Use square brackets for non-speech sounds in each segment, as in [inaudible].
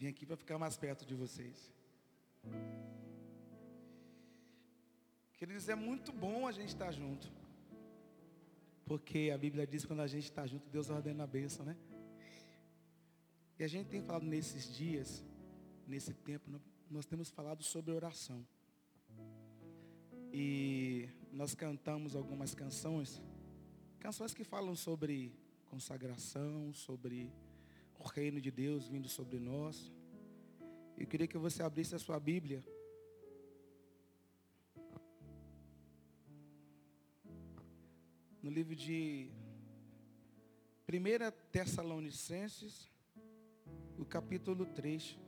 Vim aqui para ficar mais perto de vocês. Queridos, é muito bom a gente estar junto. Porque a Bíblia diz que quando a gente está junto, Deus ordena a bênção, né? E a gente tem falado nesses dias, nesse tempo, nós temos falado sobre oração. E nós cantamos algumas canções, canções que falam sobre consagração, sobre o reino de Deus vindo sobre nós. Eu queria que você abrisse a sua Bíblia. No livro de 1 Tessalonicenses, o capítulo 3.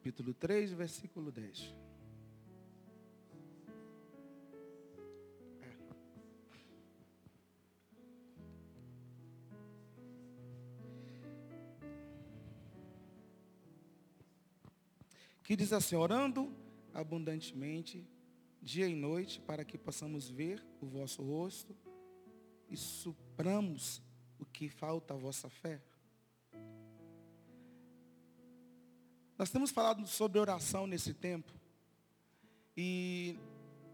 Capítulo 3, versículo 10. É. Que diz assim, orando abundantemente, dia e noite, para que possamos ver o vosso rosto e supramos o que falta à vossa fé. Nós temos falado sobre oração nesse tempo. E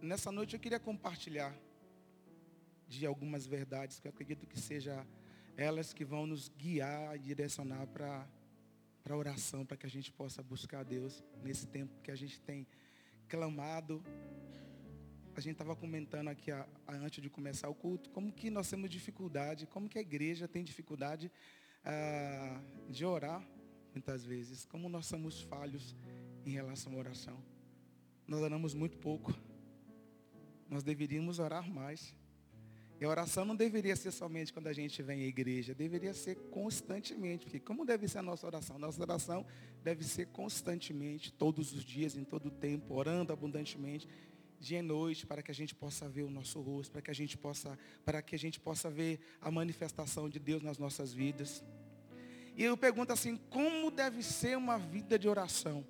nessa noite eu queria compartilhar de algumas verdades que eu acredito que seja elas que vão nos guiar e direcionar para a oração, para que a gente possa buscar a Deus nesse tempo que a gente tem clamado. A gente estava comentando aqui a, a, antes de começar o culto, como que nós temos dificuldade, como que a igreja tem dificuldade ah, de orar muitas vezes, como nós somos falhos em relação à oração. Nós oramos muito pouco. Nós deveríamos orar mais. E a oração não deveria ser somente quando a gente vem à igreja, deveria ser constantemente. Porque como deve ser a nossa oração? Nossa oração deve ser constantemente, todos os dias, em todo o tempo, orando abundantemente, dia e noite, para que a gente possa ver o nosso rosto, para que a gente possa, para que a gente possa ver a manifestação de Deus nas nossas vidas. E eu pergunto assim, como deve ser uma vida de oração?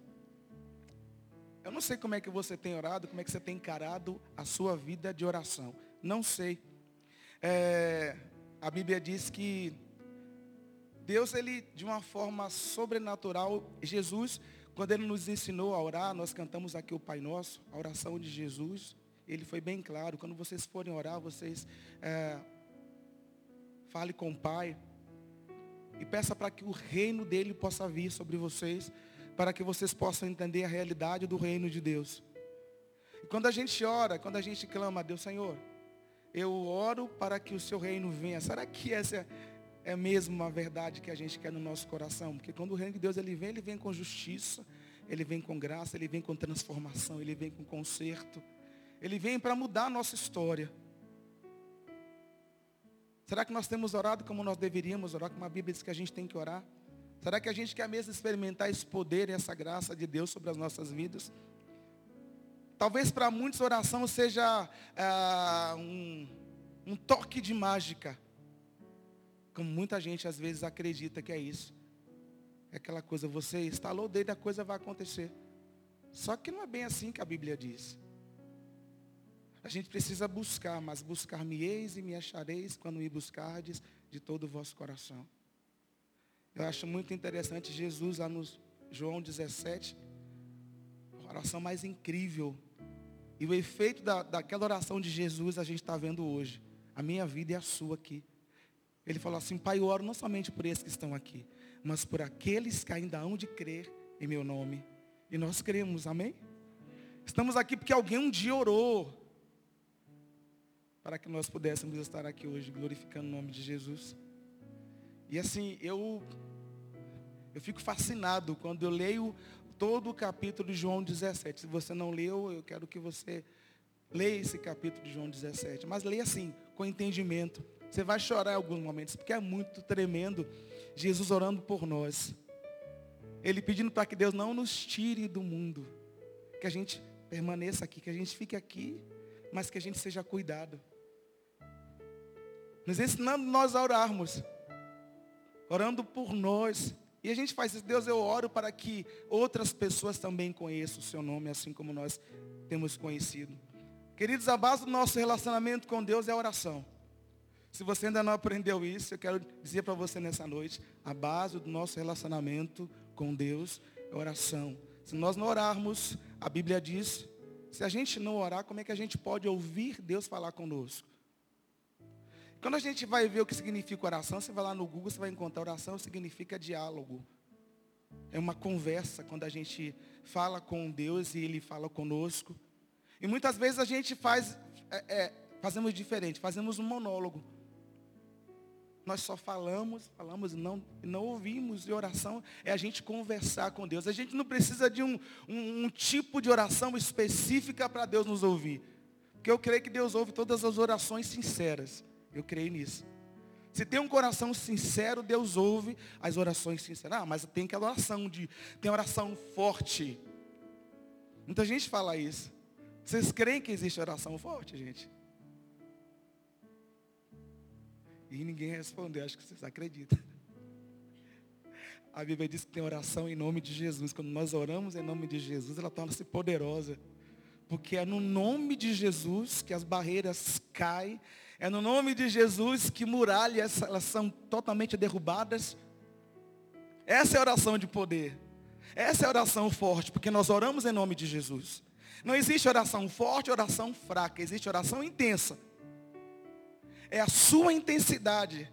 Eu não sei como é que você tem orado, como é que você tem encarado a sua vida de oração. Não sei. É, a Bíblia diz que Deus, ele, de uma forma sobrenatural, Jesus, quando ele nos ensinou a orar, nós cantamos aqui o Pai Nosso, a oração de Jesus, ele foi bem claro, quando vocês forem orar, vocês é, fale com o Pai, e peça para que o reino dele possa vir sobre vocês, para que vocês possam entender a realidade do reino de Deus. E quando a gente ora, quando a gente clama a Deus, Senhor, eu oro para que o seu reino venha. Será que essa é mesmo uma verdade que a gente quer no nosso coração? Porque quando o reino de Deus ele vem, ele vem com justiça, ele vem com graça, ele vem com transformação, ele vem com conserto. Ele vem para mudar a nossa história. Será que nós temos orado como nós deveríamos orar, como a Bíblia diz que a gente tem que orar? Será que a gente quer mesmo experimentar esse poder e essa graça de Deus sobre as nossas vidas? Talvez para muitos oração seja ah, um, um toque de mágica. Como muita gente às vezes acredita que é isso. É aquela coisa, você instalou o dedo, a coisa vai acontecer. Só que não é bem assim que a Bíblia diz. A gente precisa buscar, mas buscar-me-eis e me achareis quando me buscardes de todo o vosso coração. Eu acho muito interessante Jesus lá no João 17, a oração mais incrível. E o efeito da, daquela oração de Jesus a gente está vendo hoje. A minha vida e a sua aqui. Ele falou assim, Pai, eu oro não somente por esses que estão aqui, mas por aqueles que ainda hão de crer em meu nome. E nós cremos, amém? Estamos aqui porque alguém um dia orou para que nós pudéssemos estar aqui hoje glorificando o nome de Jesus. E assim, eu eu fico fascinado quando eu leio todo o capítulo de João 17. Se você não leu, eu quero que você leia esse capítulo de João 17. Mas leia assim, com entendimento. Você vai chorar em alguns momentos, porque é muito tremendo Jesus orando por nós. Ele pedindo para que Deus não nos tire do mundo. Que a gente permaneça aqui, que a gente fique aqui, mas que a gente seja cuidado nos ensinando nós a orarmos, orando por nós E a gente faz isso, Deus, eu oro para que outras pessoas também conheçam o seu nome, assim como nós temos conhecido. Queridos, a base do nosso relacionamento com Deus é a oração. Se você ainda não aprendeu isso, eu quero dizer para você nessa noite, a base do nosso relacionamento com Deus é oração. Se nós não orarmos, a Bíblia diz, se a gente não orar, como é que a gente pode ouvir Deus falar conosco? Quando a gente vai ver o que significa oração, você vai lá no Google, você vai encontrar oração significa diálogo. É uma conversa quando a gente fala com Deus e Ele fala conosco. E muitas vezes a gente faz, é, é, fazemos diferente, fazemos um monólogo. Nós só falamos, falamos e não, não ouvimos. E oração é a gente conversar com Deus. A gente não precisa de um, um, um tipo de oração específica para Deus nos ouvir. Porque eu creio que Deus ouve todas as orações sinceras. Eu creio nisso. Se tem um coração sincero, Deus ouve as orações sinceras. Ah, mas tem aquela oração de. Tem oração forte. Muita gente fala isso. Vocês creem que existe oração forte, gente? E ninguém respondeu, acho que vocês acreditam. A Bíblia diz que tem oração em nome de Jesus. Quando nós oramos em nome de Jesus, ela torna-se poderosa. Porque é no nome de Jesus que as barreiras caem é no nome de Jesus que muralhas elas são totalmente derrubadas. Essa é a oração de poder. Essa é a oração forte, porque nós oramos em nome de Jesus. Não existe oração forte, oração fraca, existe oração intensa. É a sua intensidade.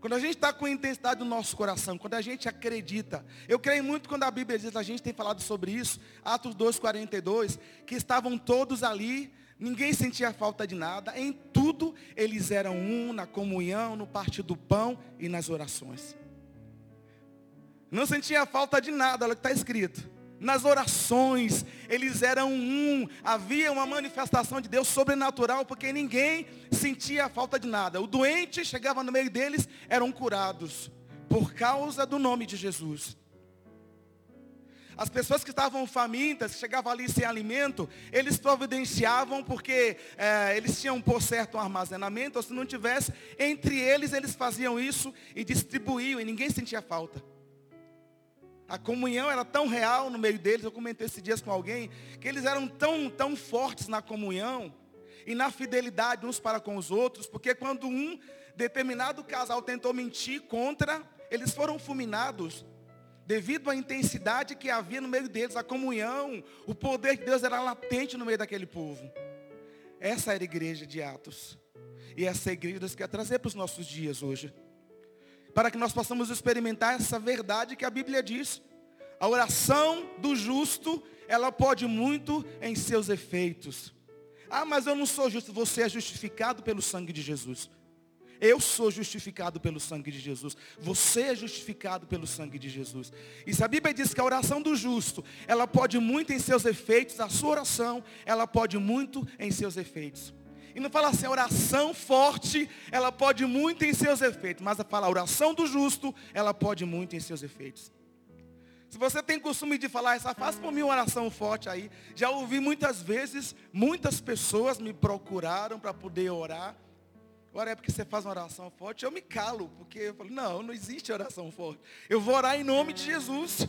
Quando a gente está com a intensidade do nosso coração, quando a gente acredita, eu creio muito quando a Bíblia diz, a gente tem falado sobre isso, Atos 2,42, que estavam todos ali Ninguém sentia falta de nada. Em tudo eles eram um, na comunhão, no partir do pão e nas orações. Não sentia falta de nada, olha o que está escrito. Nas orações, eles eram um. Havia uma manifestação de Deus sobrenatural, porque ninguém sentia falta de nada. O doente chegava no meio deles, eram curados. Por causa do nome de Jesus. As pessoas que estavam famintas, que chegavam ali sem alimento, eles providenciavam porque é, eles tinham por certo um armazenamento, ou se não tivesse, entre eles eles faziam isso e distribuíam e ninguém sentia falta. A comunhão era tão real no meio deles, eu comentei esses dias com alguém, que eles eram tão, tão fortes na comunhão e na fidelidade uns para com os outros, porque quando um determinado casal tentou mentir contra, eles foram fulminados devido à intensidade que havia no meio deles, a comunhão, o poder de Deus era latente no meio daquele povo. Essa era a igreja de Atos. E essa é a igreja Deus quer trazer para os nossos dias hoje. Para que nós possamos experimentar essa verdade que a Bíblia diz. A oração do justo, ela pode muito em seus efeitos. Ah, mas eu não sou justo. Você é justificado pelo sangue de Jesus. Eu sou justificado pelo sangue de Jesus. Você é justificado pelo sangue de Jesus. E se a Bíblia diz que a oração do justo, ela pode muito em seus efeitos, a sua oração, ela pode muito em seus efeitos. E não fala assim, a oração forte, ela pode muito em seus efeitos. Mas fala, a oração do justo, ela pode muito em seus efeitos. Se você tem costume de falar essa, faça por mim uma oração forte aí. Já ouvi muitas vezes, muitas pessoas me procuraram para poder orar. Agora é porque você faz uma oração forte, eu me calo, porque eu falo, não, não existe oração forte. Eu vou orar em nome de Jesus.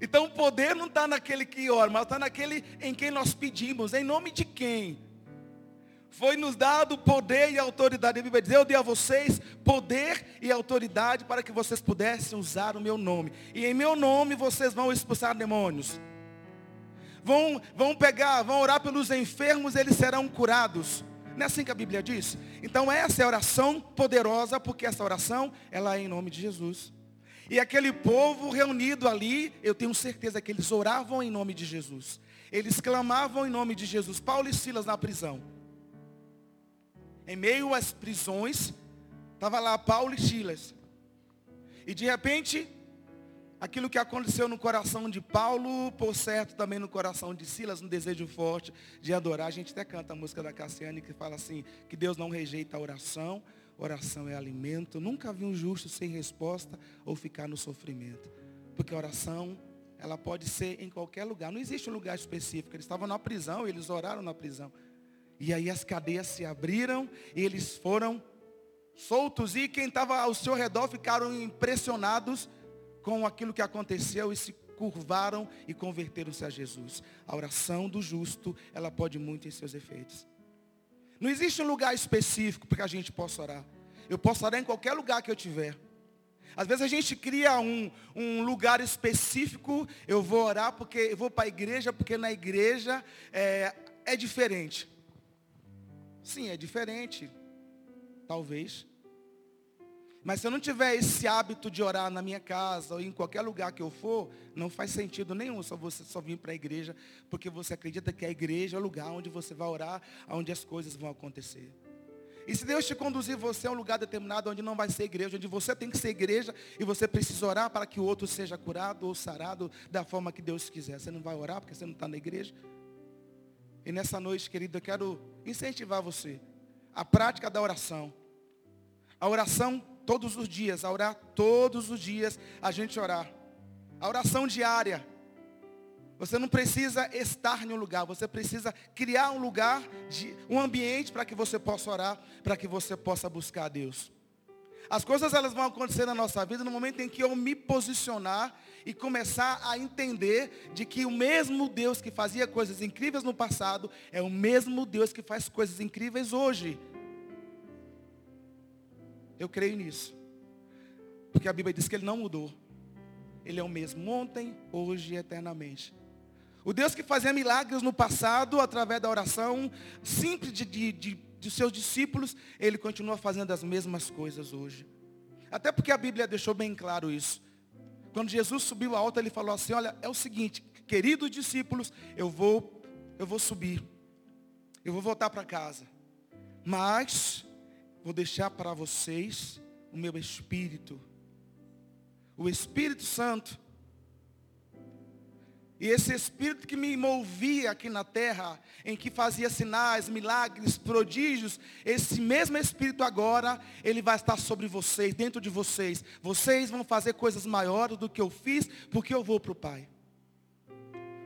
Então o poder não está naquele que ora, mas está naquele em quem nós pedimos. Em nome de quem? Foi nos dado poder e autoridade. A Bíblia diz, eu dei a vocês poder e autoridade para que vocês pudessem usar o meu nome. E em meu nome vocês vão expulsar demônios. Vão, vão pegar, vão orar pelos enfermos, eles serão curados. Não é assim que a Bíblia diz? Então essa é a oração poderosa, porque essa oração, ela é em nome de Jesus. E aquele povo reunido ali, eu tenho certeza que eles oravam em nome de Jesus. Eles clamavam em nome de Jesus. Paulo e Silas na prisão. Em meio às prisões, estava lá Paulo e Silas. E de repente, Aquilo que aconteceu no coração de Paulo, por certo, também no coração de Silas, um desejo forte de adorar. A gente até canta a música da Cassiane que fala assim, que Deus não rejeita a oração, oração é alimento. Nunca vi um justo sem resposta ou ficar no sofrimento. Porque a oração, ela pode ser em qualquer lugar. Não existe um lugar específico. Eles estavam na prisão, eles oraram na prisão. E aí as cadeias se abriram e eles foram soltos e quem estava ao seu redor ficaram impressionados com aquilo que aconteceu e se curvaram e converteram-se a Jesus. A oração do justo, ela pode muito em seus efeitos. Não existe um lugar específico para que a gente possa orar. Eu posso orar em qualquer lugar que eu tiver. Às vezes a gente cria um, um lugar específico, eu vou orar porque eu vou para a igreja, porque na igreja é, é diferente. Sim, é diferente. Talvez. Mas se eu não tiver esse hábito de orar na minha casa ou em qualquer lugar que eu for, não faz sentido nenhum só você só vir para a igreja, porque você acredita que a igreja é o lugar onde você vai orar, onde as coisas vão acontecer. E se Deus te conduzir você a um lugar determinado onde não vai ser igreja, onde você tem que ser igreja e você precisa orar para que o outro seja curado ou sarado da forma que Deus quiser. Você não vai orar porque você não está na igreja? E nessa noite, querido, eu quero incentivar você. A prática da oração. A oração todos os dias, a orar todos os dias, a gente orar. A oração diária. Você não precisa estar em um lugar, você precisa criar um lugar, de, um ambiente para que você possa orar, para que você possa buscar a Deus. As coisas elas vão acontecer na nossa vida no momento em que eu me posicionar e começar a entender de que o mesmo Deus que fazia coisas incríveis no passado é o mesmo Deus que faz coisas incríveis hoje. Eu creio nisso. Porque a Bíblia diz que ele não mudou. Ele é o mesmo ontem, hoje e eternamente. O Deus que fazia milagres no passado, através da oração simples de, de, de, de seus discípulos, ele continua fazendo as mesmas coisas hoje. Até porque a Bíblia deixou bem claro isso. Quando Jesus subiu a alta, ele falou assim, olha, é o seguinte, queridos discípulos, eu vou, eu vou subir. Eu vou voltar para casa. Mas vou deixar para vocês o meu espírito. O Espírito Santo e esse Espírito que me movia aqui na terra, em que fazia sinais, milagres, prodígios, esse mesmo Espírito agora, ele vai estar sobre vocês, dentro de vocês. Vocês vão fazer coisas maiores do que eu fiz, porque eu vou para o Pai.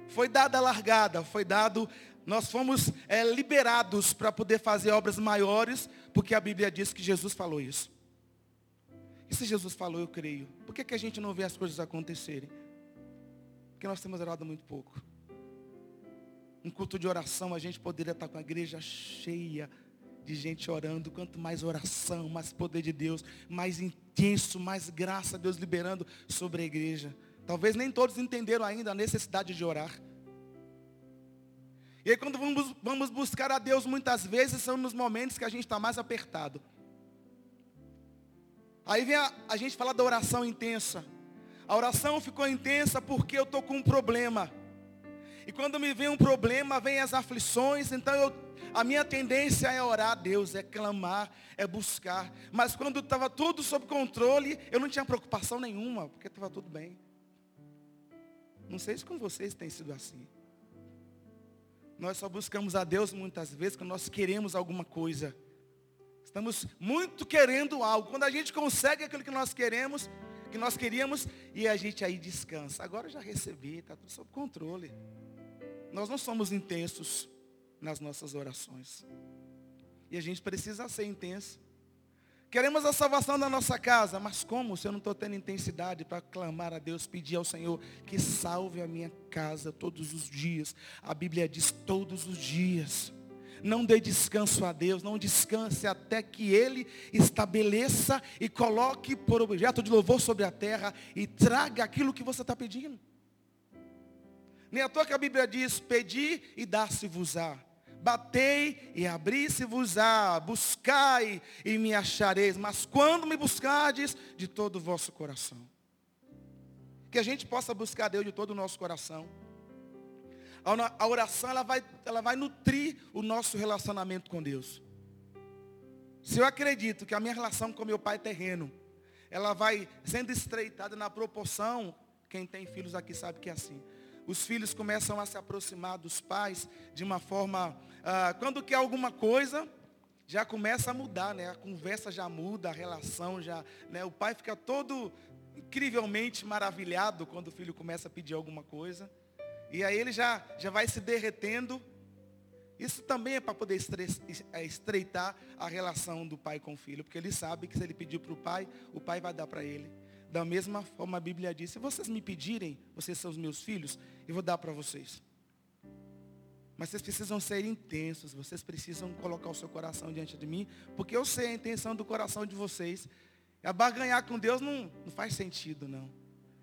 Foi dada a largada, foi dado, nós fomos é, liberados para poder fazer obras maiores, porque a Bíblia diz que Jesus falou isso. E se Jesus falou, eu creio. Por que, que a gente não vê as coisas acontecerem? Porque nós temos orado muito pouco. Um culto de oração, a gente poderia estar com a igreja cheia de gente orando. Quanto mais oração, mais poder de Deus, mais intenso, mais graça Deus liberando sobre a igreja. Talvez nem todos entenderam ainda a necessidade de orar. E aí quando vamos, vamos buscar a Deus, muitas vezes são nos momentos que a gente está mais apertado. Aí vem a, a gente falar da oração intensa. A oração ficou intensa porque eu estou com um problema. E quando me vem um problema, vem as aflições, então eu, a minha tendência é orar a Deus, é clamar, é buscar. Mas quando estava tudo sob controle, eu não tinha preocupação nenhuma, porque estava tudo bem. Não sei se com vocês tem sido assim. Nós só buscamos a Deus muitas vezes quando nós queremos alguma coisa. Estamos muito querendo algo. Quando a gente consegue aquilo que nós queremos, que nós queríamos e a gente aí descansa. Agora já recebi, está tudo sob controle. Nós não somos intensos nas nossas orações. E a gente precisa ser intenso. Queremos a salvação da nossa casa, mas como se eu não estou tendo intensidade para clamar a Deus, pedir ao Senhor que salve a minha casa todos os dias? A Bíblia diz todos os dias. Não dê descanso a Deus, não descanse até que Ele estabeleça e coloque por objeto de louvor sobre a terra e traga aquilo que você está pedindo. Nem à toa que a Bíblia diz, pedi e dá-se-vos-á. Batei e abri-se-vos-á. Buscai e me achareis. Mas quando me buscardes, de todo o vosso coração. Que a gente possa buscar Deus de todo o nosso coração a oração ela vai, ela vai nutrir o nosso relacionamento com Deus. Se eu acredito que a minha relação com meu pai terreno, ela vai sendo estreitada na proporção, quem tem filhos aqui sabe que é assim. Os filhos começam a se aproximar dos pais de uma forma, ah, quando quer alguma coisa, já começa a mudar, né? A conversa já muda, a relação já, né? O pai fica todo incrivelmente maravilhado quando o filho começa a pedir alguma coisa. E aí ele já, já vai se derretendo. Isso também é para poder é, estreitar a relação do pai com o filho, porque ele sabe que se ele pedir para o pai, o pai vai dar para ele. Da mesma forma a Bíblia diz, se vocês me pedirem, vocês são os meus filhos, eu vou dar para vocês. Mas vocês precisam ser intensos, vocês precisam colocar o seu coração diante de mim, porque eu sei a intenção do coração de vocês. A barganhar com Deus não, não faz sentido, não.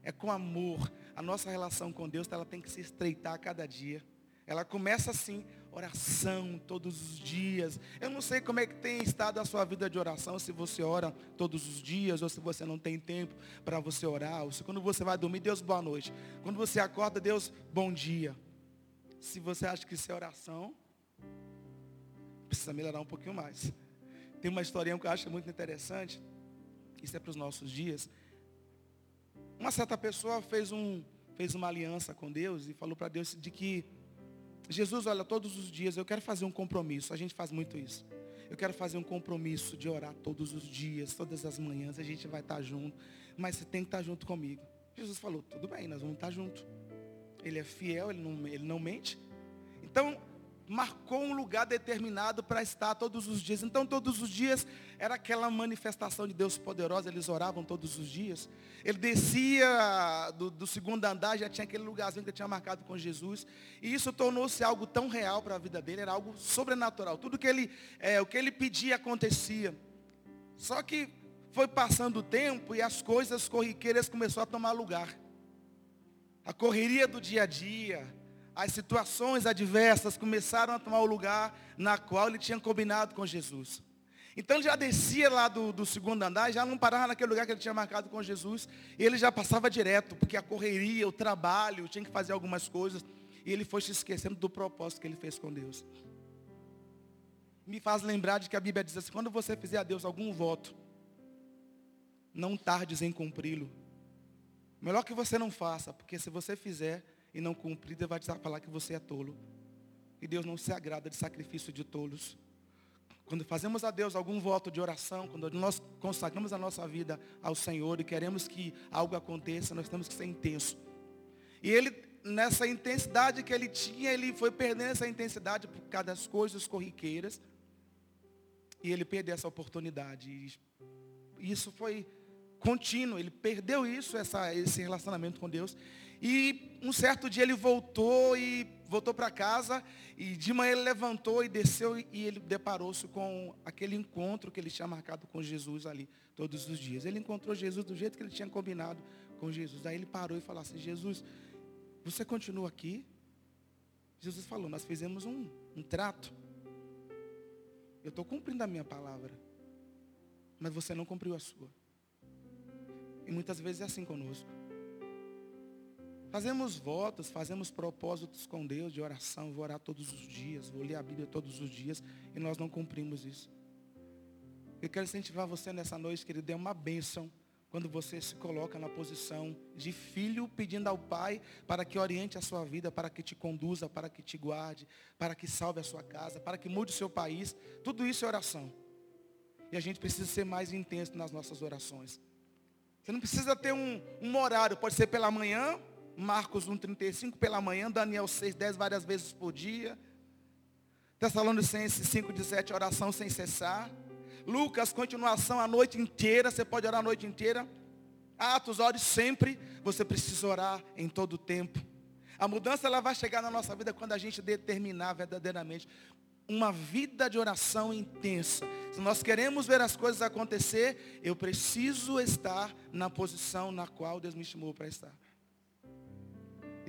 É com amor. A nossa relação com Deus ela tem que se estreitar a cada dia. Ela começa assim, oração todos os dias. Eu não sei como é que tem estado a sua vida de oração, se você ora todos os dias, ou se você não tem tempo para você orar, ou se quando você vai dormir, Deus boa noite. Quando você acorda, Deus bom dia. Se você acha que isso é oração, precisa melhorar um pouquinho mais. Tem uma historinha que eu acho muito interessante. Isso é para os nossos dias. Uma certa pessoa fez, um, fez uma aliança com Deus e falou para Deus de que Jesus, olha, todos os dias eu quero fazer um compromisso. A gente faz muito isso. Eu quero fazer um compromisso de orar todos os dias, todas as manhãs, a gente vai estar junto. Mas você tem que estar junto comigo. Jesus falou, tudo bem, nós vamos estar juntos. Ele é fiel, ele não, ele não mente. Então, marcou um lugar determinado para estar todos os dias. Então, todos os dias era aquela manifestação de Deus poderosa, eles oravam todos os dias. Ele descia do, do segundo andar, já tinha aquele lugarzinho que ele tinha marcado com Jesus. E isso tornou-se algo tão real para a vida dele, era algo sobrenatural. Tudo que ele, é, o que ele pedia acontecia. Só que foi passando o tempo e as coisas corriqueiras começaram a tomar lugar a correria do dia a dia, as situações adversas começaram a tomar o lugar na qual ele tinha combinado com Jesus. Então ele já descia lá do, do segundo andar, já não parava naquele lugar que ele tinha marcado com Jesus, e ele já passava direto, porque a correria, o trabalho, tinha que fazer algumas coisas, e ele foi se esquecendo do propósito que ele fez com Deus. Me faz lembrar de que a Bíblia diz assim, quando você fizer a Deus algum voto, não tardes em cumpri-lo, Melhor que você não faça, porque se você fizer e não cumprir, Deus vai te falar que você é tolo. E Deus não se agrada de sacrifício de tolos. Quando fazemos a Deus algum voto de oração, quando nós consagramos a nossa vida ao Senhor e queremos que algo aconteça, nós temos que ser intenso. E ele, nessa intensidade que ele tinha, ele foi perdendo essa intensidade por causa das coisas corriqueiras. E ele perdeu essa oportunidade. E isso foi contínuo. Ele perdeu isso, essa, esse relacionamento com Deus. E um certo dia ele voltou e voltou para casa. E de manhã ele levantou e desceu e ele deparou-se com aquele encontro que ele tinha marcado com Jesus ali todos os dias. Ele encontrou Jesus do jeito que ele tinha combinado com Jesus. Aí ele parou e falou assim, Jesus, você continua aqui? Jesus falou, nós fizemos um, um trato. Eu estou cumprindo a minha palavra. Mas você não cumpriu a sua. E muitas vezes é assim conosco. Fazemos votos, fazemos propósitos com Deus de oração, vou orar todos os dias, vou ler a Bíblia todos os dias, e nós não cumprimos isso. Eu quero incentivar você nessa noite, que Ele dê uma bênção quando você se coloca na posição de filho pedindo ao Pai para que oriente a sua vida, para que te conduza, para que te guarde, para que salve a sua casa, para que mude o seu país. Tudo isso é oração. E a gente precisa ser mais intenso nas nossas orações. Você não precisa ter um, um horário, pode ser pela manhã, Marcos 1,35 pela manhã, Daniel 6,10 várias vezes por dia. Tessalonicenses 5,17, oração sem cessar. Lucas, continuação a noite inteira, você pode orar a noite inteira. Atos, ore sempre, você precisa orar em todo o tempo. A mudança ela vai chegar na nossa vida quando a gente determinar verdadeiramente uma vida de oração intensa. Se nós queremos ver as coisas acontecer, eu preciso estar na posição na qual Deus me chamou para estar.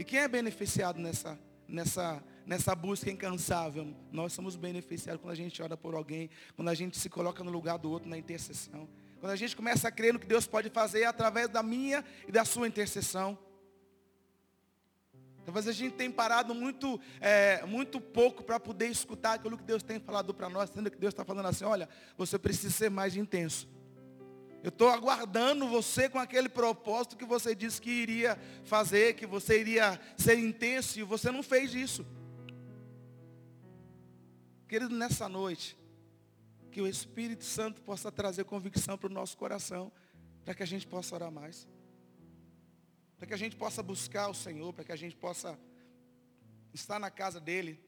E quem é beneficiado nessa, nessa, nessa busca incansável? Nós somos beneficiados quando a gente ora por alguém, quando a gente se coloca no lugar do outro na intercessão. Quando a gente começa a crer no que Deus pode fazer através da minha e da sua intercessão. Talvez a gente tenha parado muito, é, muito pouco para poder escutar aquilo que Deus tem falado para nós, sendo que Deus está falando assim, olha, você precisa ser mais intenso. Eu estou aguardando você com aquele propósito que você disse que iria fazer, que você iria ser intenso, e você não fez isso. Querido, nessa noite, que o Espírito Santo possa trazer convicção para o nosso coração, para que a gente possa orar mais para que a gente possa buscar o Senhor, para que a gente possa estar na casa dele.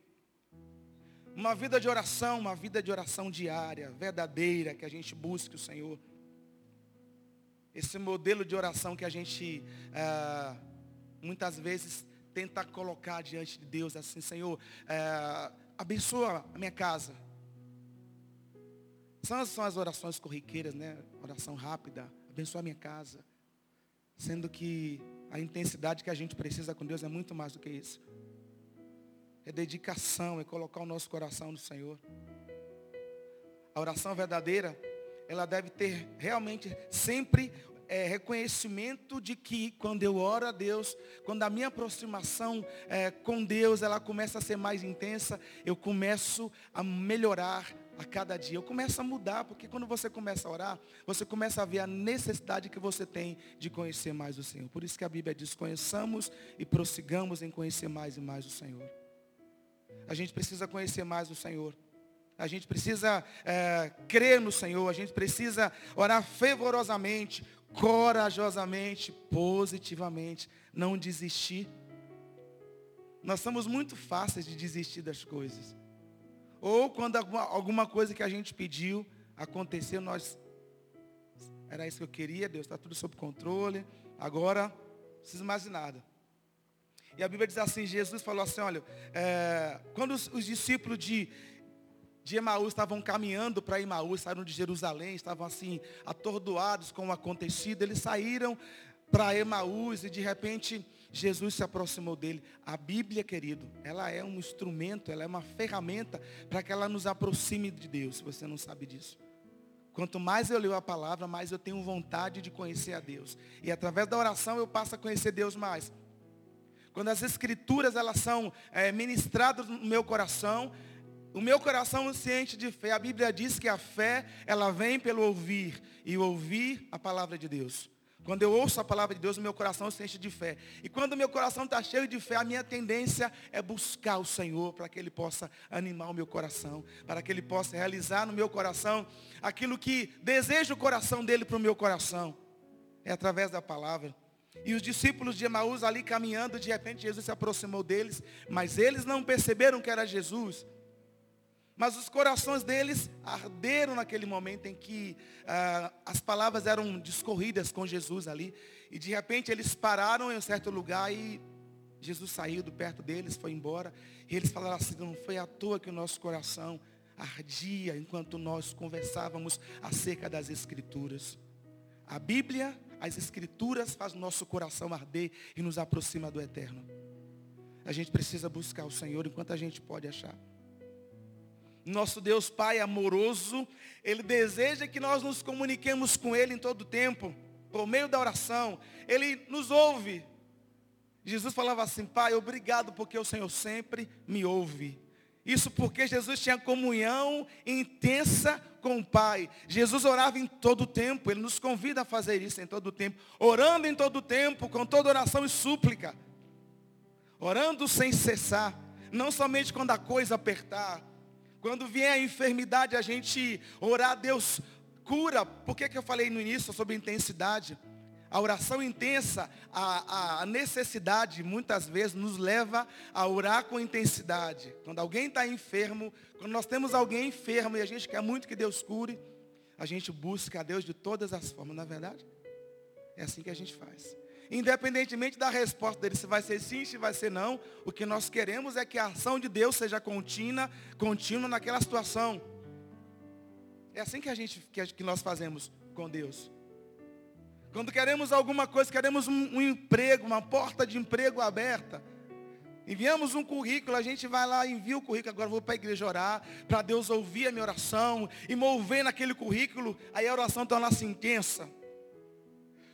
Uma vida de oração, uma vida de oração diária, verdadeira, que a gente busque o Senhor. Esse modelo de oração que a gente ah, muitas vezes tenta colocar diante de Deus, assim, Senhor, ah, abençoa a minha casa. São, são as orações corriqueiras, né? Oração rápida, abençoa a minha casa. Sendo que a intensidade que a gente precisa com Deus é muito mais do que isso. É dedicação, é colocar o nosso coração no Senhor. A oração verdadeira, ela deve ter realmente sempre é, reconhecimento de que quando eu oro a Deus, quando a minha aproximação é, com Deus, ela começa a ser mais intensa, eu começo a melhorar a cada dia. Eu começo a mudar, porque quando você começa a orar, você começa a ver a necessidade que você tem de conhecer mais o Senhor. Por isso que a Bíblia diz, conheçamos e prossigamos em conhecer mais e mais o Senhor. A gente precisa conhecer mais o Senhor. A gente precisa é, crer no Senhor, a gente precisa orar fervorosamente, corajosamente, positivamente, não desistir. Nós somos muito fáceis de desistir das coisas. Ou quando alguma, alguma coisa que a gente pediu aconteceu, nós. Era isso que eu queria, Deus está tudo sob controle. Agora, não preciso mais de nada. E a Bíblia diz assim, Jesus falou assim, olha, é, quando os, os, discípulos de, de Emaús estavam caminhando para Emaús, saíram de Jerusalém, estavam assim, atordoados com o acontecido, eles saíram para Emaús e de repente Jesus se aproximou dele. A Bíblia, querido, ela é um instrumento, ela é uma ferramenta para que ela nos aproxime de Deus, se você não sabe disso. Quanto mais eu leio a palavra, mais eu tenho vontade de conhecer a Deus. E através da oração eu passo a conhecer Deus mais. Quando as escrituras elas são é, ministradas no meu coração, o meu coração enche de fé. A Bíblia diz que a fé, ela vem pelo ouvir. E ouvir a palavra de Deus. Quando eu ouço a palavra de Deus, o meu coração se enche de fé. E quando o meu coração está cheio de fé, a minha tendência é buscar o Senhor para que Ele possa animar o meu coração, para que Ele possa realizar no meu coração aquilo que deseja o coração dele para o meu coração. É através da palavra. E os discípulos de Emaús ali caminhando, de repente Jesus se aproximou deles, mas eles não perceberam que era Jesus. Mas os corações deles arderam naquele momento em que ah, as palavras eram discorridas com Jesus ali. E de repente eles pararam em um certo lugar e Jesus saiu do perto deles, foi embora. E eles falaram assim, não foi à toa que o nosso coração ardia enquanto nós conversávamos acerca das Escrituras. A Bíblia, as Escrituras faz nosso coração arder e nos aproxima do Eterno. A gente precisa buscar o Senhor enquanto a gente pode achar. Nosso Deus Pai amoroso, Ele deseja que nós nos comuniquemos com Ele em todo o tempo, por meio da oração. Ele nos ouve. Jesus falava assim, Pai, obrigado porque o Senhor sempre me ouve. Isso porque Jesus tinha comunhão intensa com o Pai. Jesus orava em todo o tempo. Ele nos convida a fazer isso em todo o tempo. Orando em todo o tempo, com toda oração e súplica. Orando sem cessar. Não somente quando a coisa apertar. Quando vier a enfermidade, a gente orar Deus, cura. Por que, que eu falei no início sobre intensidade? A oração intensa, a, a necessidade, muitas vezes, nos leva a orar com intensidade. Quando alguém está enfermo, quando nós temos alguém enfermo e a gente quer muito que Deus cure, a gente busca a Deus de todas as formas, não é verdade? É assim que a gente faz. Independentemente da resposta dele, se vai ser sim, se vai ser não, o que nós queremos é que a ação de Deus seja contínua, contínua naquela situação. É assim que a gente que nós fazemos com Deus. Quando queremos alguma coisa, queremos um, um emprego, uma porta de emprego aberta. Enviamos um currículo, a gente vai lá, envia o currículo, agora vou para a igreja orar, para Deus ouvir a minha oração e mover naquele currículo, aí a oração torna-se intensa.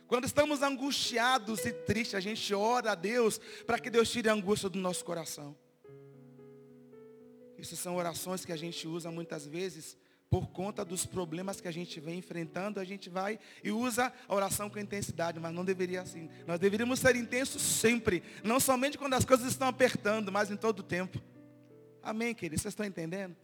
Quando estamos angustiados e tristes, a gente ora a Deus para que Deus tire a angústia do nosso coração. Isso são orações que a gente usa muitas vezes por conta dos problemas que a gente vem enfrentando, a gente vai e usa a oração com intensidade, mas não deveria assim. Nós deveríamos ser intensos sempre, não somente quando as coisas estão apertando, mas em todo o tempo. Amém, queridos? Vocês estão entendendo?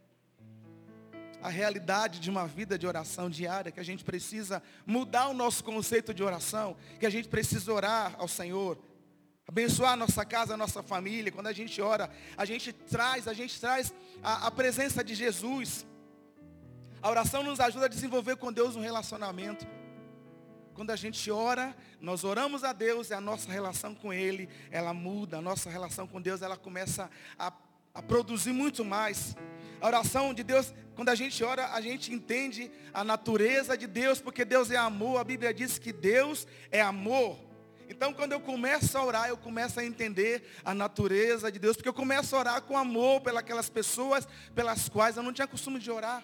A realidade de uma vida de oração diária, que a gente precisa mudar o nosso conceito de oração, que a gente precisa orar ao Senhor abençoar a nossa casa, a nossa família. Quando a gente ora, a gente traz, a gente traz a, a presença de Jesus. A oração nos ajuda a desenvolver com Deus um relacionamento. Quando a gente ora, nós oramos a Deus e a nossa relação com Ele, ela muda. A nossa relação com Deus, ela começa a, a produzir muito mais. A oração de Deus, quando a gente ora, a gente entende a natureza de Deus, porque Deus é amor. A Bíblia diz que Deus é amor. Então, quando eu começo a orar, eu começo a entender a natureza de Deus, porque eu começo a orar com amor pelas pessoas pelas quais eu não tinha costume de orar.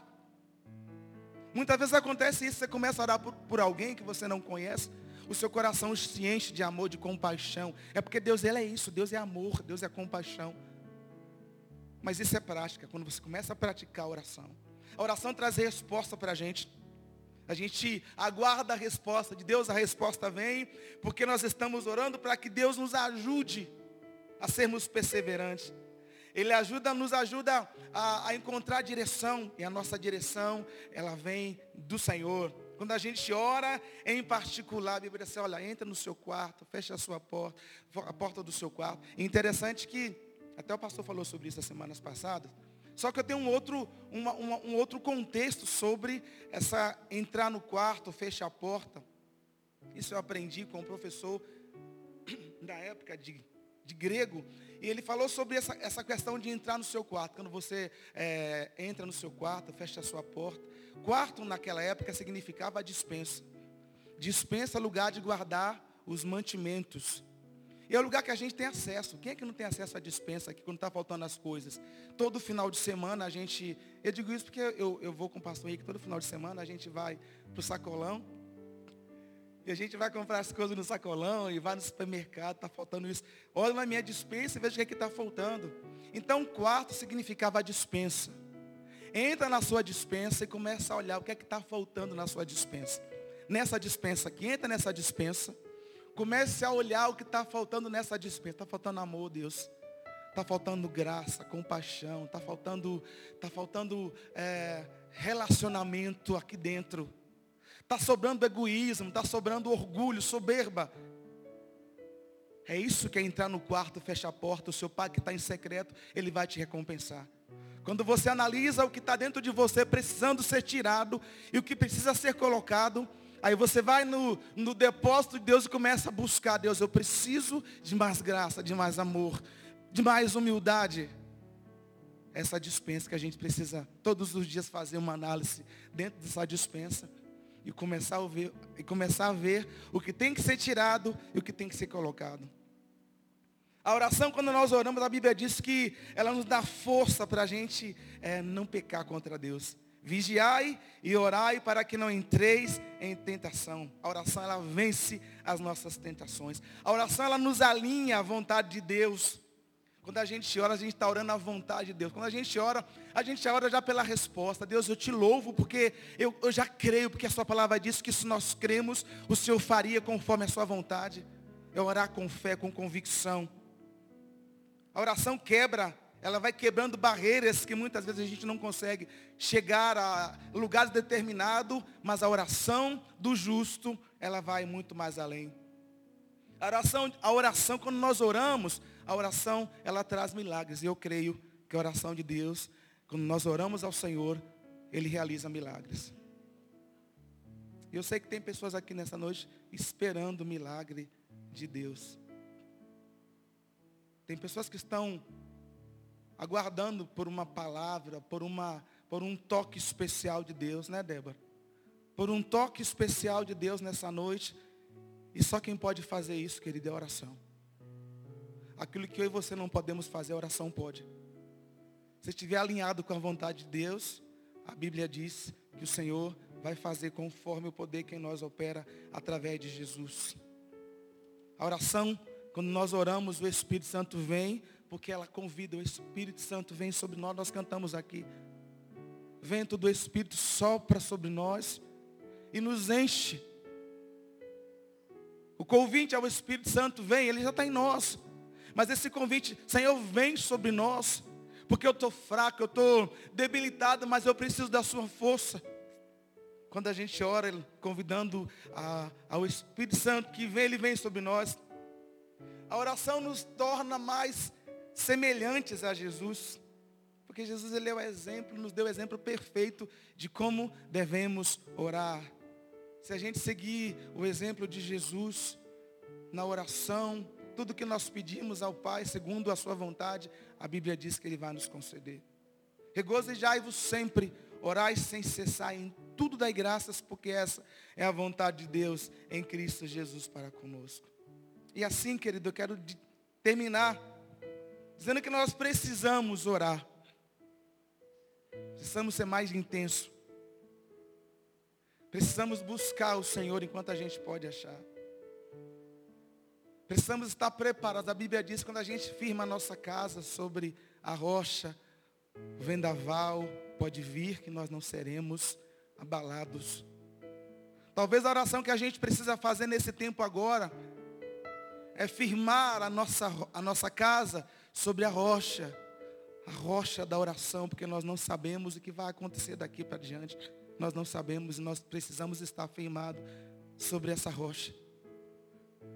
Muitas vezes acontece isso, você começa a orar por, por alguém que você não conhece, o seu coração se enche de amor, de compaixão. É porque Deus ele é isso, Deus é amor, Deus é compaixão. Mas isso é prática, quando você começa a praticar a oração. A oração traz resposta para a gente. A gente aguarda a resposta de Deus, a resposta vem, porque nós estamos orando para que Deus nos ajude a sermos perseverantes. Ele ajuda, nos ajuda a, a, encontrar direção. E a nossa direção, ela vem do Senhor. Quando a gente ora, em particular, a Bíblia diz, olha, entra no seu quarto, fecha a sua porta, a porta do seu quarto. E interessante que, até o pastor falou sobre isso as semanas passadas, só que eu tenho um outro, uma, uma, um outro contexto sobre essa entrar no quarto, fechar a porta. Isso eu aprendi com um professor [clears throat] da época de, de grego. E ele falou sobre essa, essa questão de entrar no seu quarto. Quando você é, entra no seu quarto, fecha a sua porta. Quarto naquela época significava dispensa. Dispensa lugar de guardar os mantimentos. E é o lugar que a gente tem acesso. Quem é que não tem acesso à dispensa aqui quando está faltando as coisas? Todo final de semana a gente. Eu digo isso porque eu, eu vou com o pastor Henrique, todo final de semana a gente vai para o sacolão e a gente vai comprar as coisas no sacolão e vai no supermercado, está faltando isso. Olha na minha dispensa e veja o que é está faltando. Então, quarto significava a dispensa. Entra na sua dispensa e começa a olhar o que é que está faltando na sua dispensa. Nessa dispensa aqui, entra nessa dispensa. Comece a olhar o que está faltando nessa dispensa. Está faltando amor, Deus. Está faltando graça, compaixão. Está faltando, tá faltando é, relacionamento aqui dentro. Está sobrando egoísmo, está sobrando orgulho, soberba. É isso que é entrar no quarto, fechar a porta, o seu pai que está em secreto, ele vai te recompensar. Quando você analisa o que está dentro de você, precisando ser tirado, e o que precisa ser colocado, aí você vai no, no depósito de Deus e começa a buscar, Deus, eu preciso de mais graça, de mais amor, de mais humildade. Essa dispensa que a gente precisa todos os dias fazer uma análise dentro dessa dispensa e começar a ver, e começar a ver o que tem que ser tirado e o que tem que ser colocado. A oração, quando nós oramos, a Bíblia diz que ela nos dá força para a gente é, não pecar contra Deus. Vigiai e orai para que não entreis em tentação. A oração, ela vence as nossas tentações. A oração, ela nos alinha à vontade de Deus. Quando a gente ora, a gente está orando à vontade de Deus. Quando a gente ora, a gente ora já pela resposta. Deus, eu te louvo porque eu, eu já creio, porque a sua palavra diz que se nós cremos, o Senhor faria conforme a sua vontade. É orar com fé, com convicção. A oração quebra, ela vai quebrando barreiras que muitas vezes a gente não consegue chegar a lugares determinados, mas a oração do justo, ela vai muito mais além. A oração, a oração, quando nós oramos, a oração, ela traz milagres. E eu creio que a oração de Deus, quando nós oramos ao Senhor, Ele realiza milagres. E eu sei que tem pessoas aqui nessa noite esperando o milagre de Deus. Tem pessoas que estão aguardando por uma palavra, por, uma, por um toque especial de Deus, né, Débora? Por um toque especial de Deus nessa noite e só quem pode fazer isso, querido, é oração. Aquilo que eu e você não podemos fazer, a oração pode. Se estiver alinhado com a vontade de Deus, a Bíblia diz que o Senhor vai fazer conforme o poder que em nós opera através de Jesus. A oração, quando nós oramos, o Espírito Santo vem, porque ela convida, o Espírito Santo vem sobre nós, nós cantamos aqui. Vento do Espírito sopra sobre nós e nos enche o convite ao Espírito Santo vem, ele já está em nós. Mas esse convite, Senhor, vem sobre nós. Porque eu estou fraco, eu estou debilitado, mas eu preciso da sua força. Quando a gente ora, convidando a, ao Espírito Santo que vem, ele vem sobre nós. A oração nos torna mais semelhantes a Jesus. Porque Jesus ele é o exemplo, nos deu o exemplo perfeito de como devemos orar. Se a gente seguir o exemplo de Jesus na oração, tudo que nós pedimos ao Pai, segundo a sua vontade, a Bíblia diz que Ele vai nos conceder. Regozijai-vos sempre, orai sem cessar, em tudo dai graças, porque essa é a vontade de Deus em Cristo Jesus para conosco. E assim, querido, eu quero terminar dizendo que nós precisamos orar. Precisamos ser mais intenso. Precisamos buscar o Senhor enquanto a gente pode achar. Precisamos estar preparados. A Bíblia diz que quando a gente firma a nossa casa sobre a rocha, o vendaval pode vir que nós não seremos abalados. Talvez a oração que a gente precisa fazer nesse tempo agora é firmar a nossa, a nossa casa sobre a rocha, a rocha da oração, porque nós não sabemos o que vai acontecer daqui para diante. Nós não sabemos e nós precisamos estar firmados sobre essa rocha.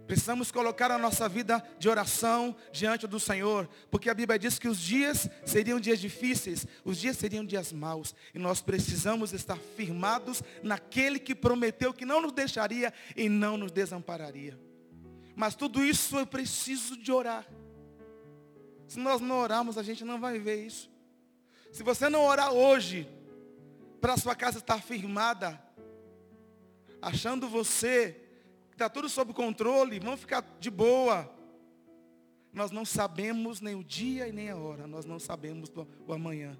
Precisamos colocar a nossa vida de oração diante do Senhor, porque a Bíblia diz que os dias seriam dias difíceis, os dias seriam dias maus, e nós precisamos estar firmados naquele que prometeu que não nos deixaria e não nos desampararia. Mas tudo isso eu preciso de orar. Se nós não orarmos, a gente não vai ver isso. Se você não orar hoje, para sua casa estar firmada, achando você está tudo sob controle, vamos ficar de boa. Nós não sabemos nem o dia e nem a hora, nós não sabemos o amanhã.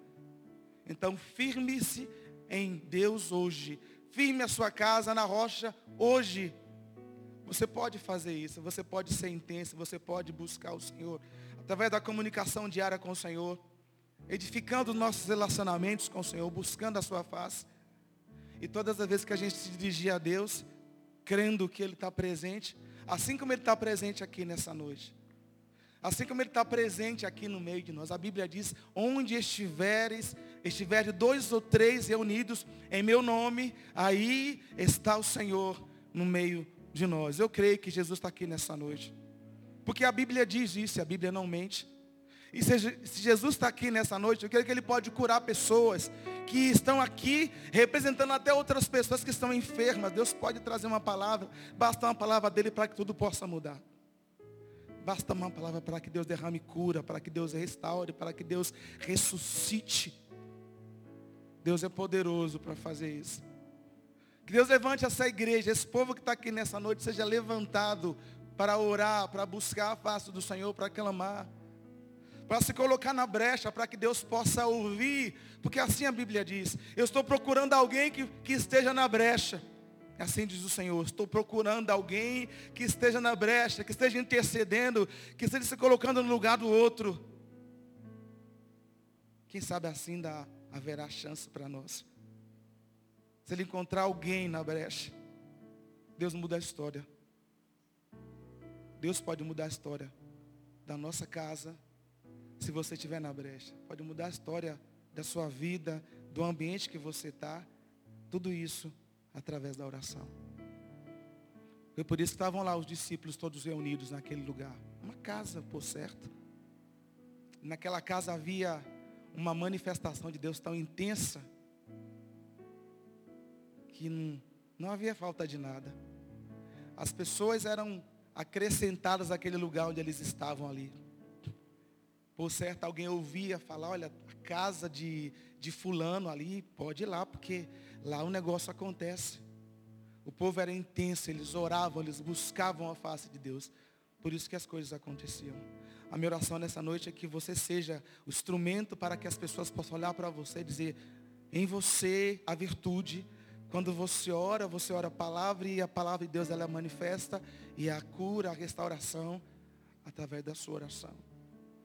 Então firme-se em Deus hoje. Firme a sua casa na rocha hoje. Você pode fazer isso, você pode ser intenso, você pode buscar o Senhor. Através da comunicação diária com o Senhor. Edificando nossos relacionamentos com o Senhor, buscando a sua face. E todas as vezes que a gente se dirigir a Deus, crendo que Ele está presente, assim como Ele está presente aqui nessa noite. Assim como Ele está presente aqui no meio de nós. A Bíblia diz, onde estiveres, estiveres dois ou três reunidos em meu nome, aí está o Senhor no meio de nós. Eu creio que Jesus está aqui nessa noite. Porque a Bíblia diz isso, a Bíblia não mente. E se Jesus está aqui nessa noite, eu creio que Ele pode curar pessoas que estão aqui representando até outras pessoas que estão enfermas. Deus pode trazer uma palavra, basta uma palavra dele para que tudo possa mudar. Basta uma palavra para que Deus derrame cura, para que Deus restaure, para que Deus ressuscite. Deus é poderoso para fazer isso. Que Deus levante essa igreja, esse povo que está aqui nessa noite, seja levantado para orar, para buscar a face do Senhor, para clamar para se colocar na brecha, para que Deus possa ouvir, porque assim a Bíblia diz, eu estou procurando alguém que, que esteja na brecha. Assim diz o Senhor, estou procurando alguém que esteja na brecha, que esteja intercedendo, que esteja se colocando no lugar do outro. Quem sabe assim dá, haverá chance para nós. Se ele encontrar alguém na brecha, Deus muda a história. Deus pode mudar a história da nossa casa, se você estiver na brecha. Pode mudar a história da sua vida, do ambiente que você está. Tudo isso através da oração. Foi por isso que estavam lá os discípulos todos reunidos naquele lugar. Uma casa, por certo. Naquela casa havia uma manifestação de Deus tão intensa que não, não havia falta de nada. As pessoas eram acrescentadas àquele lugar onde eles estavam ali. Por certo, alguém ouvia falar, olha, a casa de, de fulano ali, pode ir lá, porque lá o negócio acontece. O povo era intenso, eles oravam, eles buscavam a face de Deus. Por isso que as coisas aconteciam. A minha oração nessa noite é que você seja o instrumento para que as pessoas possam olhar para você e dizer, em você a virtude. Quando você ora, você ora a palavra e a palavra de Deus ela manifesta e a cura, a restauração através da sua oração.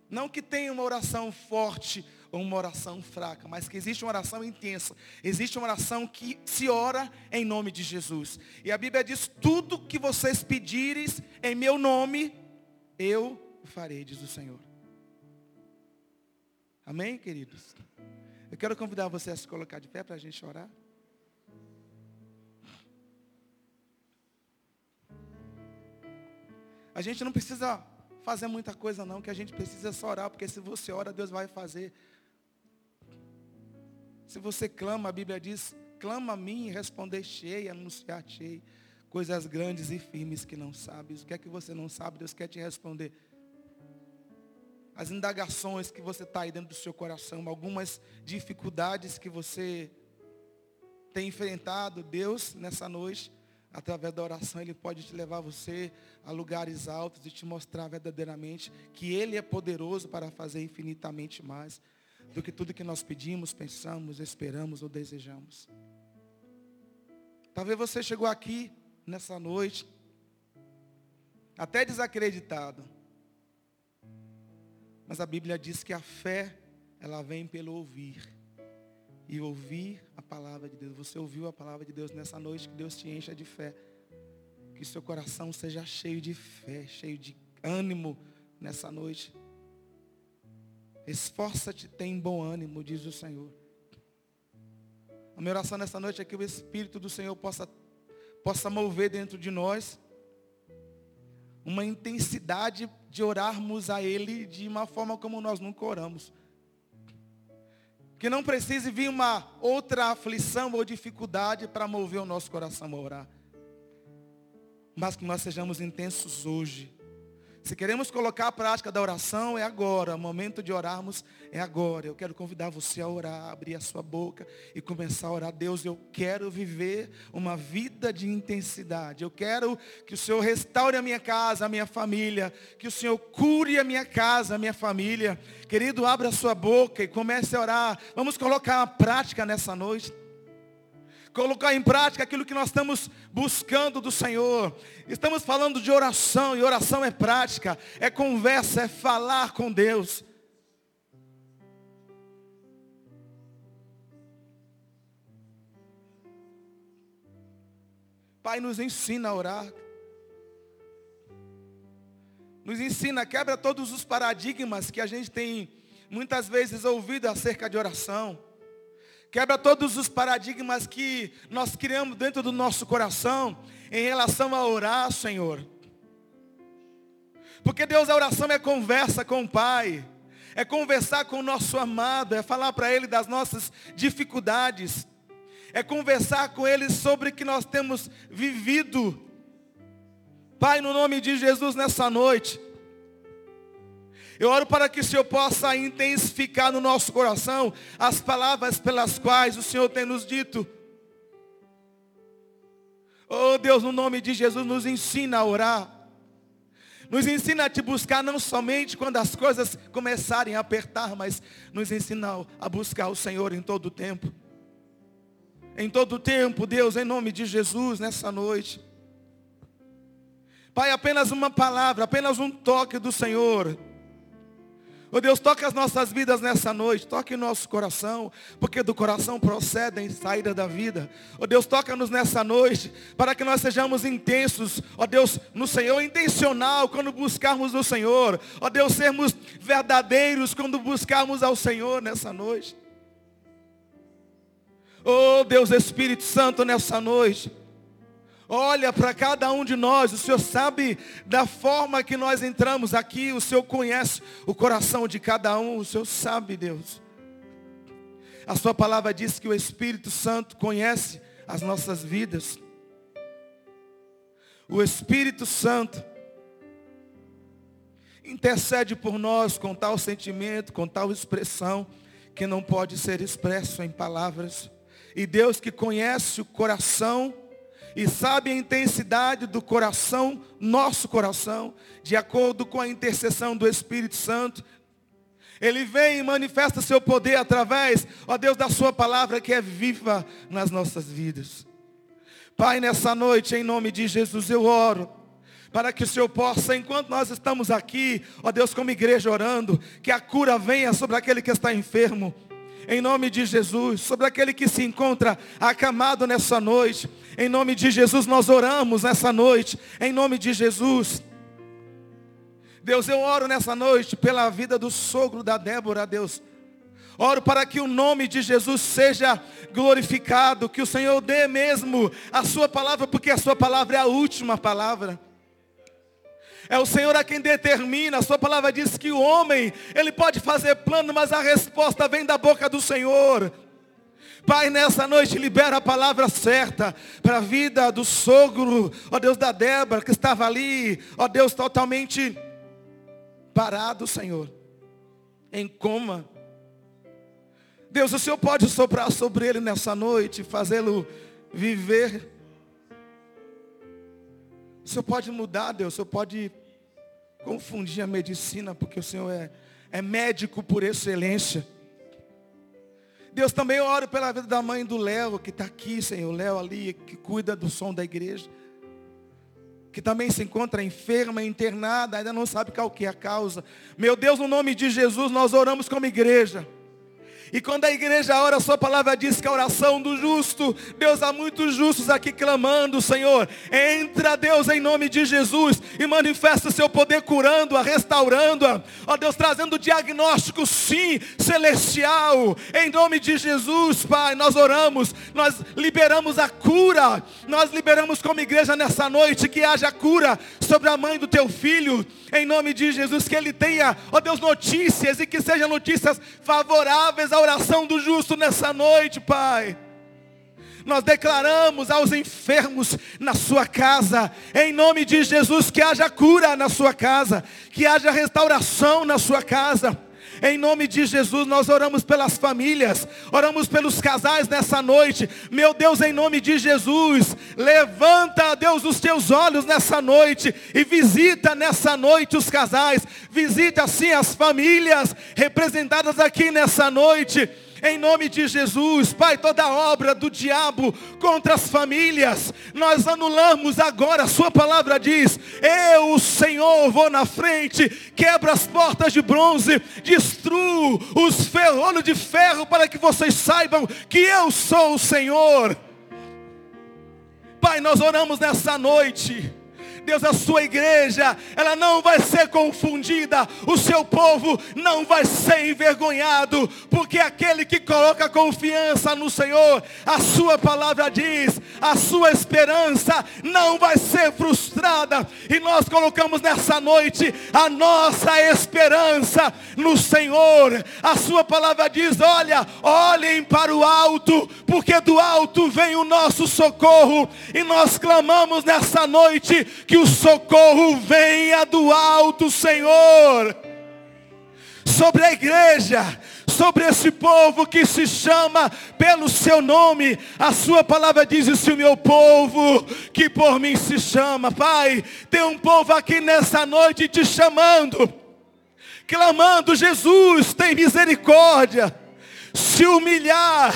Não que tenha uma oração forte ou uma oração fraca, mas que existe uma oração intensa. Existe uma oração que se ora em nome de Jesus. E a Bíblia diz, tudo que vocês pedires em meu nome, eu farei, diz o Senhor. Amém, queridos? Eu quero convidar você a se colocar de pé para a gente orar. A gente não precisa fazer muita coisa não, que a gente precisa só orar, porque se você ora, Deus vai fazer. Se você clama, a Bíblia diz, clama a mim e responder cheio, anunciar cheio. Coisas grandes e firmes que não sabes. O que é que você não sabe, Deus quer te responder. As indagações que você está aí dentro do seu coração, algumas dificuldades que você tem enfrentado, Deus, nessa noite, através da oração, Ele pode te levar você a lugares altos e te mostrar verdadeiramente que Ele é poderoso para fazer infinitamente mais do que tudo que nós pedimos, pensamos, esperamos ou desejamos. Talvez você chegou aqui nessa noite, até desacreditado. Mas a Bíblia diz que a fé, ela vem pelo ouvir. E ouvir palavra de Deus. Você ouviu a palavra de Deus nessa noite, que Deus te encha de fé. Que seu coração seja cheio de fé, cheio de ânimo nessa noite. Esforça-te, tem bom ânimo, diz o Senhor. A minha oração nessa noite é que o Espírito do Senhor possa, possa mover dentro de nós uma intensidade de orarmos a Ele de uma forma como nós nunca oramos. Que não precise vir uma outra aflição ou dificuldade para mover o nosso coração a orar. Mas que nós sejamos intensos hoje se queremos colocar a prática da oração, é agora. O momento de orarmos é agora. Eu quero convidar você a orar, abrir a sua boca e começar a orar. Deus, eu quero viver uma vida de intensidade. Eu quero que o Senhor restaure a minha casa, a minha família. Que o Senhor cure a minha casa, a minha família. Querido, abra a sua boca e comece a orar. Vamos colocar a prática nessa noite colocar em prática aquilo que nós estamos buscando do Senhor. Estamos falando de oração, e oração é prática, é conversa, é falar com Deus. Pai, nos ensina a orar. Nos ensina, quebra todos os paradigmas que a gente tem muitas vezes ouvido acerca de oração. Quebra todos os paradigmas que nós criamos dentro do nosso coração em relação a orar, Senhor. Porque Deus, a oração é conversa com o Pai. É conversar com o nosso amado, é falar para Ele das nossas dificuldades, é conversar com Ele sobre o que nós temos vivido. Pai, no nome de Jesus, nessa noite, eu oro para que o Senhor possa intensificar no nosso coração as palavras pelas quais o Senhor tem nos dito. Oh Deus, no nome de Jesus, nos ensina a orar. Nos ensina a te buscar não somente quando as coisas começarem a apertar, mas nos ensina a buscar o Senhor em todo o tempo. Em todo o tempo, Deus, em nome de Jesus, nessa noite. Pai, apenas uma palavra, apenas um toque do Senhor Oh Deus, toque as nossas vidas nessa noite, toque o nosso coração, porque do coração procedem saída da vida. Oh Deus, toca-nos nessa noite, para que nós sejamos intensos, ó oh Deus, no Senhor, intencional quando buscarmos o Senhor. Ó oh Deus, sermos verdadeiros quando buscarmos ao Senhor nessa noite. Oh Deus Espírito Santo, nessa noite olha para cada um de nós, o Senhor sabe da forma que nós entramos aqui, o Senhor conhece o coração de cada um, o Senhor sabe, Deus. A sua palavra diz que o Espírito Santo conhece as nossas vidas. O Espírito Santo intercede por nós com tal sentimento, com tal expressão, que não pode ser expresso em palavras. E Deus que conhece o coração e sabe a intensidade do coração, nosso coração, de acordo com a intercessão do Espírito Santo. Ele vem e manifesta seu poder através, ó Deus, da sua palavra que é viva nas nossas vidas. Pai, nessa noite, em nome de Jesus, eu oro para que o Senhor possa, enquanto nós estamos aqui, ó Deus, como igreja orando, que a cura venha sobre aquele que está enfermo em nome de Jesus, sobre aquele que se encontra acamado nessa noite. Em nome de Jesus, nós oramos nessa noite. Em nome de Jesus. Deus, eu oro nessa noite pela vida do sogro da Débora, Deus. Oro para que o nome de Jesus seja glorificado, que o Senhor dê mesmo a sua palavra, porque a sua palavra é a última palavra. É o Senhor a quem determina. A sua palavra diz que o homem, ele pode fazer plano, mas a resposta vem da boca do Senhor. Pai, nessa noite libera a palavra certa para a vida do sogro, ó Deus da Débora, que estava ali, ó Deus totalmente parado, Senhor, em coma. Deus, o Senhor pode soprar sobre ele nessa noite, fazê-lo viver. O Senhor pode mudar, Deus, o Senhor pode confundir a medicina, porque o Senhor é, é médico por excelência. Deus, também oro pela vida da mãe do Léo, que está aqui, Senhor. Léo ali, que cuida do som da igreja. Que também se encontra enferma, internada, ainda não sabe qual que é a causa. Meu Deus, no nome de Jesus, nós oramos como igreja. E quando a igreja ora, a sua palavra diz que a oração do justo, Deus, há muitos justos aqui clamando, Senhor. Entra, Deus, em nome de Jesus e manifesta o seu poder curando-a, restaurando-a. Ó Deus, trazendo diagnóstico, sim, celestial. Em nome de Jesus, Pai, nós oramos, nós liberamos a cura. Nós liberamos como igreja nessa noite que haja cura sobre a mãe do teu filho. Em nome de Jesus, que ele tenha, ó Deus, notícias e que sejam notícias favoráveis ao oração do justo nessa noite, Pai. Nós declaramos aos enfermos na sua casa, em nome de Jesus, que haja cura na sua casa, que haja restauração na sua casa. Em nome de Jesus, nós oramos pelas famílias, oramos pelos casais nessa noite. Meu Deus, em nome de Jesus, levanta, Deus, os teus olhos nessa noite e visita nessa noite os casais, visita assim as famílias representadas aqui nessa noite em nome de Jesus, Pai, toda obra do diabo contra as famílias, nós anulamos agora, a Sua palavra diz: Eu, o Senhor, vou na frente, quebra as portas de bronze, destruo os ferrolhos de ferro, para que vocês saibam que eu sou o Senhor. Pai, nós oramos nessa noite Deus, a sua igreja, ela não vai ser confundida, o seu povo não vai ser envergonhado, porque aquele que coloca confiança no Senhor, a sua palavra diz, a sua esperança não vai ser frustrada, e nós colocamos nessa noite a nossa esperança no Senhor, a sua palavra diz: olha, olhem para o alto, porque do alto vem o nosso socorro, e nós clamamos nessa noite que o socorro venha do alto, Senhor, sobre a igreja, sobre esse povo que se chama pelo seu nome. A sua palavra diz: se o meu povo que por mim se chama, Pai, tem um povo aqui nessa noite te chamando, clamando: Jesus, tem misericórdia, se humilhar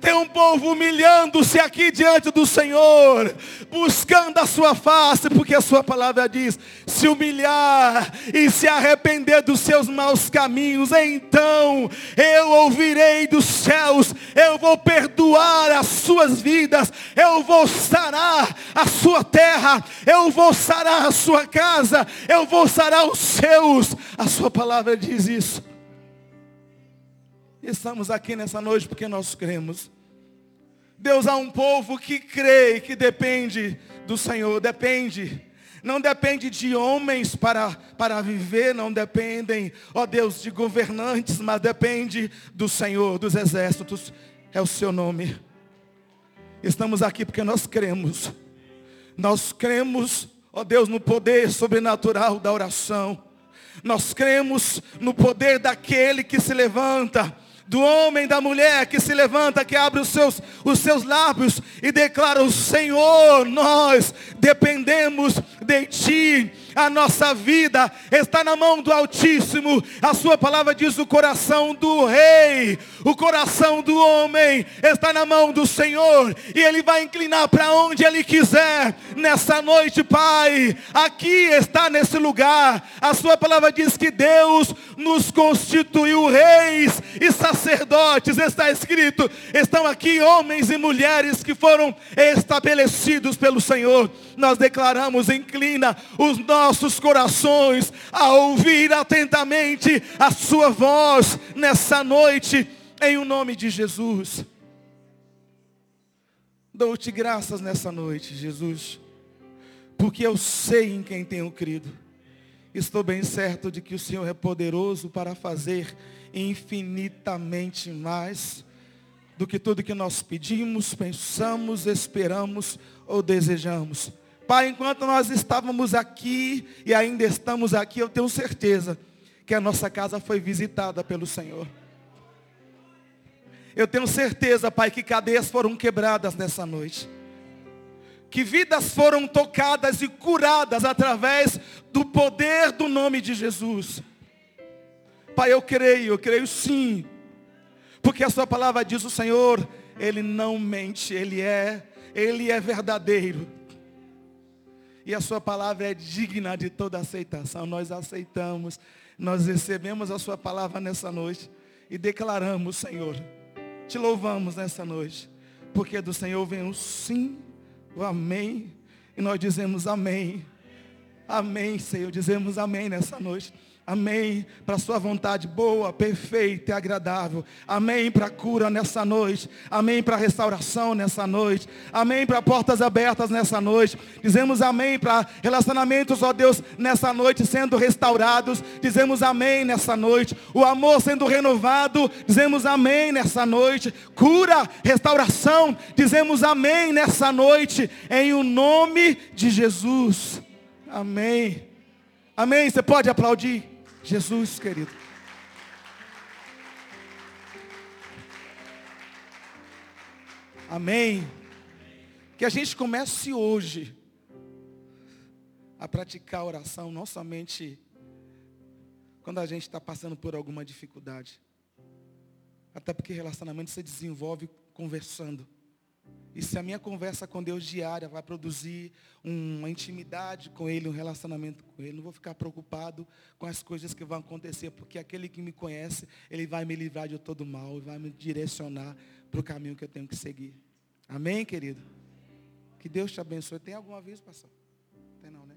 tem um povo humilhando-se aqui diante do Senhor, buscando a sua face, porque a sua palavra diz: se humilhar e se arrepender dos seus maus caminhos, então eu ouvirei dos céus, eu vou perdoar as suas vidas, eu vou sarar a sua terra, eu vou sarar a sua casa, eu vou sarar os seus. A sua palavra diz isso. Estamos aqui nessa noite porque nós cremos. Deus há um povo que crê e que depende do Senhor, depende. Não depende de homens para, para viver, não dependem, ó Deus, de governantes, mas depende do Senhor, dos exércitos, é o seu nome. Estamos aqui porque nós cremos. Nós cremos, ó Deus, no poder sobrenatural da oração. Nós cremos no poder daquele que se levanta do homem, da mulher que se levanta, que abre os seus, os seus lábios e declara: O Senhor, nós dependemos de Ti a nossa vida está na mão do Altíssimo. A sua palavra diz: o coração do rei, o coração do homem está na mão do Senhor, e ele vai inclinar para onde ele quiser. Nessa noite, Pai, aqui está nesse lugar. A sua palavra diz que Deus nos constituiu reis e sacerdotes. Está escrito: estão aqui homens e mulheres que foram estabelecidos pelo Senhor. Nós declaramos: inclina os nossos nossos corações a ouvir atentamente a Sua voz nessa noite, em o nome de Jesus. Dou-te graças nessa noite, Jesus, porque eu sei em quem tenho crido. estou bem certo de que o Senhor é poderoso para fazer infinitamente mais do que tudo que nós pedimos, pensamos, esperamos ou desejamos. Pai, enquanto nós estávamos aqui e ainda estamos aqui, eu tenho certeza que a nossa casa foi visitada pelo Senhor. Eu tenho certeza, Pai, que cadeias foram quebradas nessa noite. Que vidas foram tocadas e curadas através do poder do nome de Jesus. Pai, eu creio, eu creio sim. Porque a sua palavra diz o Senhor, Ele não mente, Ele é, Ele é verdadeiro. E a sua palavra é digna de toda aceitação. Nós aceitamos, nós recebemos a sua palavra nessa noite e declaramos, Senhor, te louvamos nessa noite, porque do Senhor vem o sim, o amém, e nós dizemos amém. Amém, Senhor, dizemos amém nessa noite. Amém. Para a sua vontade boa, perfeita e agradável. Amém para a cura nessa noite. Amém para a restauração nessa noite. Amém para portas abertas nessa noite. Dizemos amém para relacionamentos, ó Deus, nessa noite sendo restaurados. Dizemos amém nessa noite. O amor sendo renovado. Dizemos amém nessa noite. Cura, restauração. Dizemos amém nessa noite. Em o nome de Jesus. Amém. Amém. Você pode aplaudir? Jesus, querido. Amém. Que a gente comece hoje a praticar a oração, não somente quando a gente está passando por alguma dificuldade. Até porque relacionamento se desenvolve conversando. E se a minha conversa com Deus diária vai produzir uma intimidade com Ele, um relacionamento com Ele, não vou ficar preocupado com as coisas que vão acontecer, porque aquele que me conhece, Ele vai me livrar de todo mal e vai me direcionar para o caminho que eu tenho que seguir. Amém, querido? Que Deus te abençoe. Tem algum aviso, pastor? Tem não, né?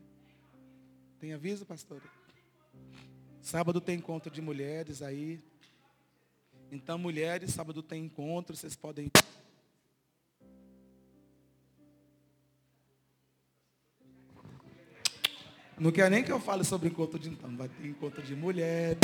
Tem aviso, pastor? Sábado tem encontro de mulheres aí. Então, mulheres, sábado tem encontro, vocês podem Não quer nem que eu fale sobre encontro de então, vai ter encontro de mulher.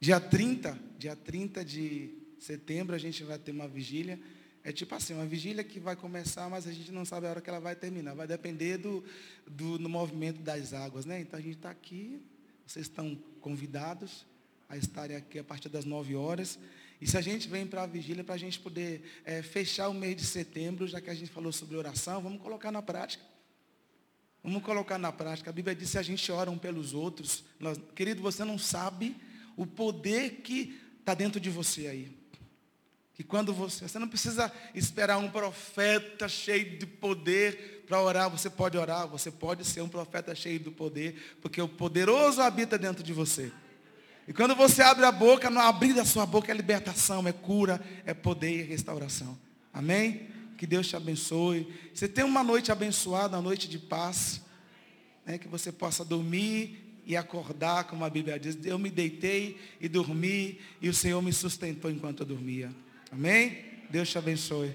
Dia 30, dia 30 de setembro a gente vai ter uma vigília. É tipo assim, uma vigília que vai começar, mas a gente não sabe a hora que ela vai terminar. Vai depender do, do, do movimento das águas, né? Então a gente está aqui, vocês estão convidados a estarem aqui a partir das 9 horas. E se a gente vem para a vigília, para a gente poder é, fechar o mês de setembro, já que a gente falou sobre oração, vamos colocar na prática. Vamos colocar na prática. A Bíblia diz que a gente ora um pelos outros. Nós, querido, você não sabe o poder que está dentro de você aí. Que quando você, você não precisa esperar um profeta cheio de poder para orar, você pode orar, você pode ser um profeta cheio do poder, porque o poderoso habita dentro de você. E quando você abre a boca, no abrir da sua boca é libertação, é cura, é poder e restauração. Amém? Que Deus te abençoe. Você tem uma noite abençoada, uma noite de paz. Né? Que você possa dormir e acordar, como a Bíblia diz. Eu me deitei e dormi, e o Senhor me sustentou enquanto eu dormia. Amém? Deus te abençoe.